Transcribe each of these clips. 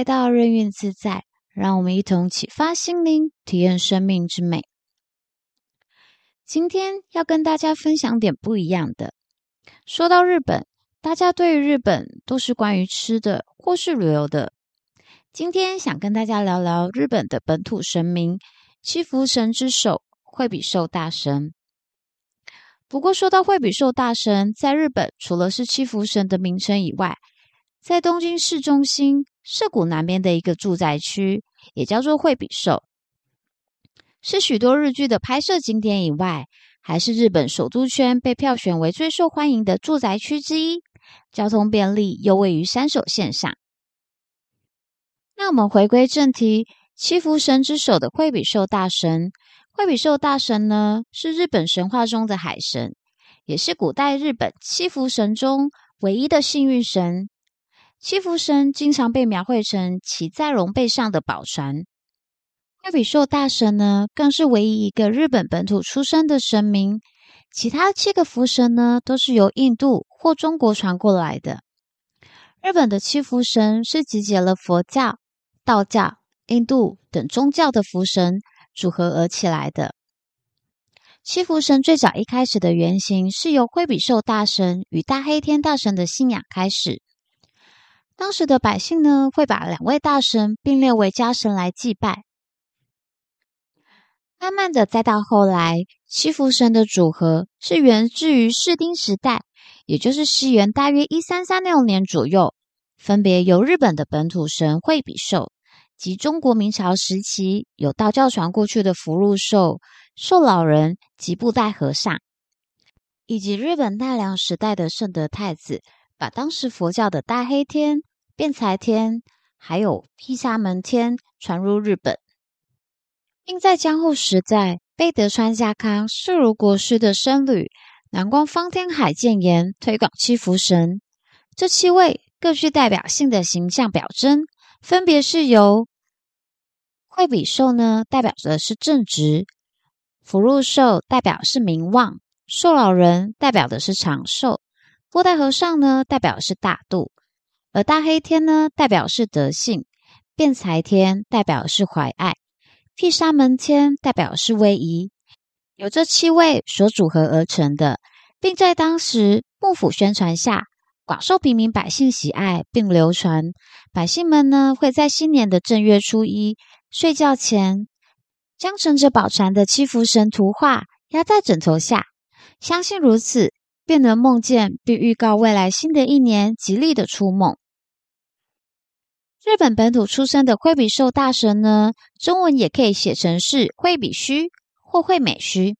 来到任运自在，让我们一同启发心灵，体验生命之美。今天要跟大家分享点不一样的。说到日本，大家对于日本都是关于吃的或是旅游的。今天想跟大家聊聊日本的本土神明——七福神之首惠比寿大神。不过，说到惠比寿大神，在日本除了是七福神的名称以外，在东京市中心涩谷南边的一个住宅区，也叫做惠比寿，是许多日剧的拍摄景点以外，还是日本首都圈被票选为最受欢迎的住宅区之一。交通便利，又位于山手线上。那我们回归正题，七福神之首的惠比寿大神，惠比寿大神呢，是日本神话中的海神，也是古代日本七福神中唯一的幸运神。七福神经常被描绘成骑在龙背上的宝船，惠比寿大神呢，更是唯一一个日本本土出生的神明。其他七个福神呢，都是由印度或中国传过来的。日本的七福神是集结了佛教、道教、印度等宗教的福神组合而起来的。七福神最早一开始的原型是由惠比寿大神与大黑天大神的信仰开始。当时的百姓呢，会把两位大神并列为家神来祭拜。慢慢的，再到后来，七福神的组合是源自于室町时代，也就是西元大约一三三六年左右，分别由日本的本土神惠比寿及中国明朝时期有道教传过去的福禄寿、寿老人及布袋和尚，以及日本奈良时代的圣德太子，把当时佛教的大黑天。辩才天，还有毘沙门天传入日本，并在江户时代被德川家康视如国师的僧侣南光方天海建言推广七福神。这七位各具代表性的形象表征，分别是由惠比寿呢，代表的是正直；福禄寿代表是名望；寿老人代表的是长寿；布袋和尚呢，代表的是大度。而大黑天呢，代表是德性；辩才天代表是怀爱；辟沙门天代表是威仪。由这七位所组合而成的，并在当时幕府宣传下，广受平民百姓喜爱，并流传。百姓们呢，会在新年的正月初一睡觉前，将乘着宝船的七福神图画压在枕头下，相信如此，便能梦见并预告未来新的一年吉利的初梦。日本本土出生的惠比寿大神呢，中文也可以写成是惠比须或惠美须。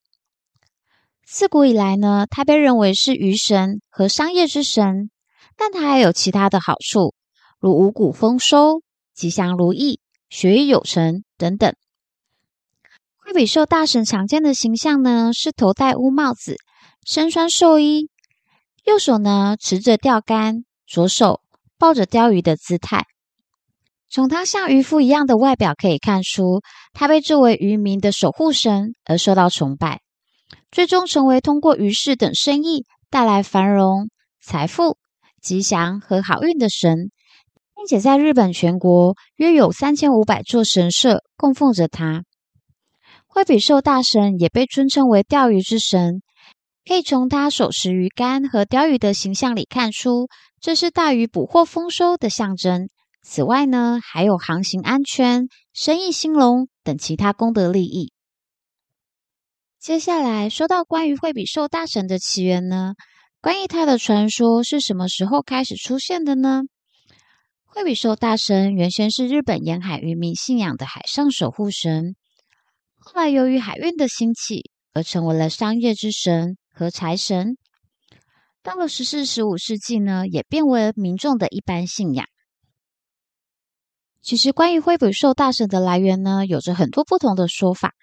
自古以来呢，他被认为是鱼神和商业之神，但他还有其他的好处，如五谷丰收、吉祥如意、学业有成等等。惠比寿大神常见的形象呢，是头戴乌帽子，身穿寿衣，右手呢持着钓竿，左手抱着钓鱼的姿态。从他像渔夫一样的外表可以看出，他被作为渔民的守护神而受到崇拜，最终成为通过渔事等生意带来繁荣、财富、吉祥和好运的神，并且在日本全国约有三千五百座神社供奉着他。惠比寿大神也被尊称为钓鱼之神，可以从他手持鱼竿和钓鱼的形象里看出，这是大鱼捕获丰收的象征。此外呢，还有航行安全、生意兴隆等其他功德利益。接下来说到关于惠比寿大神的起源呢，关于他的传说是什么时候开始出现的呢？惠比寿大神原先是日本沿海渔民信仰的海上守护神，后来由于海运的兴起而成为了商业之神和财神。到了十四、十五世纪呢，也变为民众的一般信仰。其实，关于惠比寿大神的来源呢，有着很多不同的说法。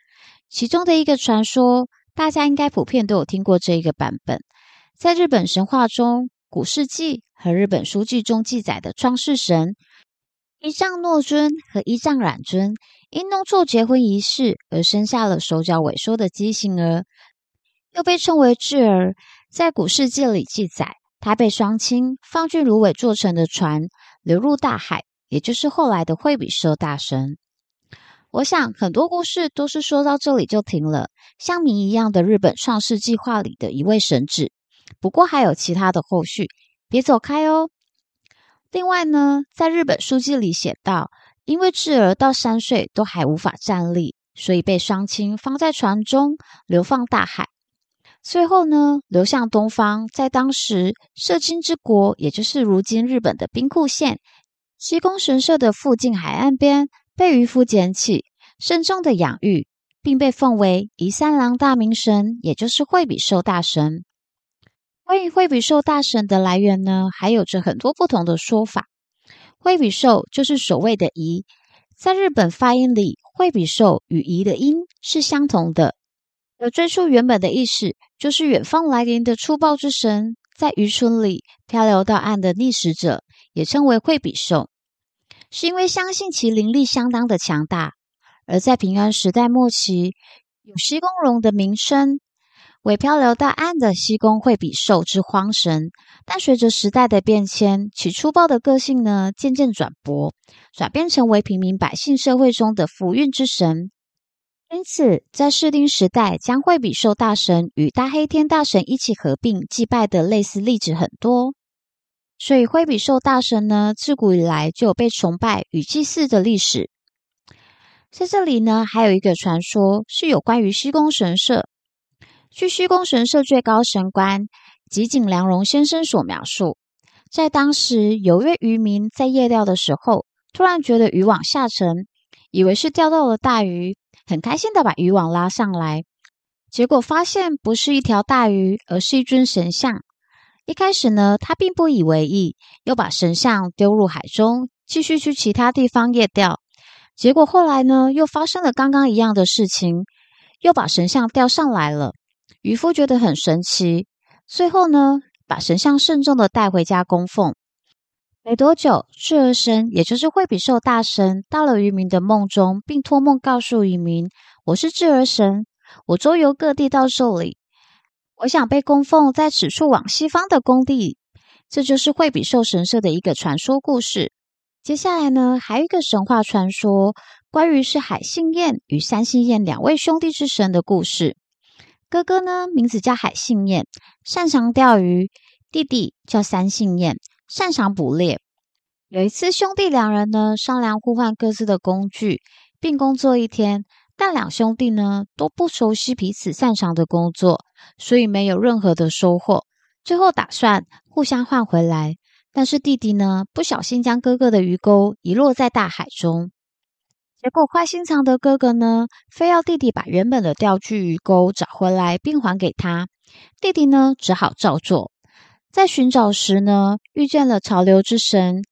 其中的一个传说，大家应该普遍都有听过这一个版本。在日本神话中，《古世纪》和日本书记中记载的创世神伊藏诺尊和伊藏染尊，因弄错结婚仪式而生下了手脚萎缩的畸形儿，又被称为智儿。在《古事记》里记载，他被双亲放进芦苇做成的船，流入大海。也就是后来的惠比寿大神。我想很多故事都是说到这里就停了，像谜一样的日本创世计划里的一位神祇。不过还有其他的后续，别走开哦。另外呢，在日本书纪里写道，因为智儿到三岁都还无法站立，所以被双亲放在船中流放大海。最后呢，流向东方，在当时摄津之国，也就是如今日本的兵库县西宫神社的附近海岸边，被渔夫捡起，慎重的养育，并被奉为夷三郎大明神，也就是惠比寿大神。关于惠比寿大神的来源呢，还有着很多不同的说法。惠比寿就是所谓的“夷”，在日本发音里，惠比寿与“夷”的音是相同的。而最初原本的意思，就是远方来临的粗暴之神，在渔村里漂流到岸的觅食者，也称为惠比寿。是因为相信其灵力相当的强大，而在平安时代末期，有西宫龙的名称为漂流到岸的西宫惠比寿之荒神。但随着时代的变迁，其粗暴的个性呢，渐渐转薄，转变成为平民百姓社会中的福运之神。因此，在室町时代，将惠比寿大神与大黑天大神一起合并祭拜的类似例子很多。所以，惠比寿大神呢，自古以来就有被崇拜与祭祀的历史。在这里呢，还有一个传说，是有关于西宫神社。据西宫神社最高神官吉井良荣先生所描述，在当时有位渔民在夜钓的时候，突然觉得渔网下沉，以为是钓到了大鱼，很开心的把渔网拉上来，结果发现不是一条大鱼，而是一尊神像。一开始呢，他并不以为意，又把神像丢入海中，继续去其他地方夜钓。结果后来呢，又发生了刚刚一样的事情，又把神像钓上来了。渔夫觉得很神奇，最后呢，把神像慎重的带回家供奉。没多久，智儿神，也就是惠比寿大神，到了渔民的梦中，并托梦告诉渔民：“我是智儿神，我周游各地到寿里。”我想被供奉在此处往西方的工地，这就是惠比寿神社的一个传说故事。接下来呢，还有一个神话传说，关于是海信彦与三信彦两位兄弟之神的故事。哥哥呢，名字叫海信彦，擅长钓鱼；弟弟叫三信彦，擅长捕猎。有一次，兄弟两人呢商量互换各自的工具，并工作一天。但两兄弟呢都不熟悉彼此擅长的工作，所以没有任何的收获。最后打算互相换回来，但是弟弟呢不小心将哥哥的鱼钩遗落在大海中。结果坏心肠的哥哥呢，非要弟弟把原本的钓具鱼钩找回来并还给他。弟弟呢只好照做。在寻找时呢，遇见了潮流之神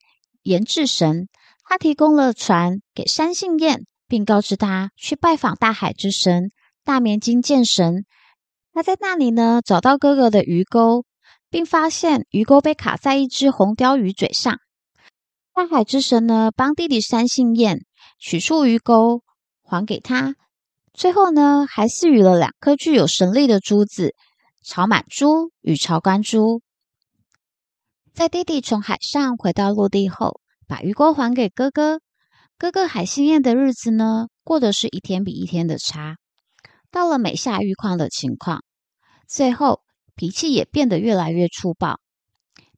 盐治神，他提供了船给山信彦。并告知他去拜访大海之神大绵金剑神。他在那里呢，找到哥哥的鱼钩，并发现鱼钩被卡在一只红鲷鱼嘴上。大海之神呢，帮弟弟三信彦取出鱼钩，还给他。最后呢，还赐予了两颗具有神力的珠子——朝满珠与朝关珠。在弟弟从海上回到陆地后，把鱼钩还给哥哥。哥哥海信彦的日子呢，过得是一天比一天的差，到了每下愈况的情况，最后脾气也变得越来越粗暴，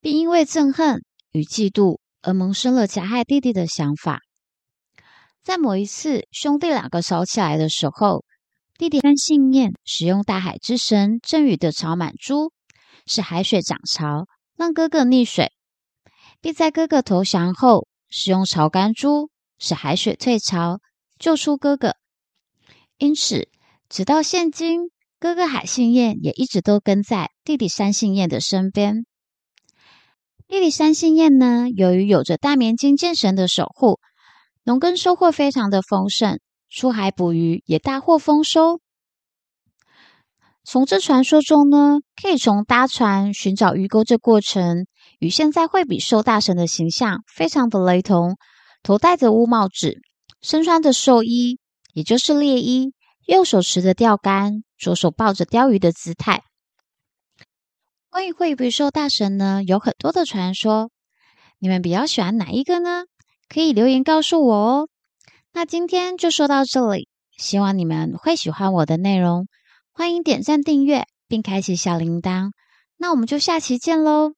并因为憎恨与嫉妒而萌生了加害弟弟的想法。在某一次兄弟两个吵起来的时候，弟弟三信彦使用大海之神赠予的潮满珠，使海水涨潮，让哥哥溺水，并在哥哥投降后使用潮干珠。使海水退潮，救出哥哥。因此，直到现今，哥哥海信彦也一直都跟在弟弟山信彦的身边。弟弟山信彦呢，由于有着大绵金剑神的守护，农耕收获非常的丰盛，出海捕鱼也大获丰收。从这传说中呢，可以从搭船寻找鱼钩这过程，与现在惠比寿大神的形象非常的雷同。头戴着乌帽子，身穿着寿衣，也就是猎衣，右手持着钓竿，左手抱着钓鱼的姿态。关于惠比寿大神呢，有很多的传说，你们比较喜欢哪一个呢？可以留言告诉我哦。那今天就说到这里，希望你们会喜欢我的内容，欢迎点赞订阅并开启小铃铛。那我们就下期见喽！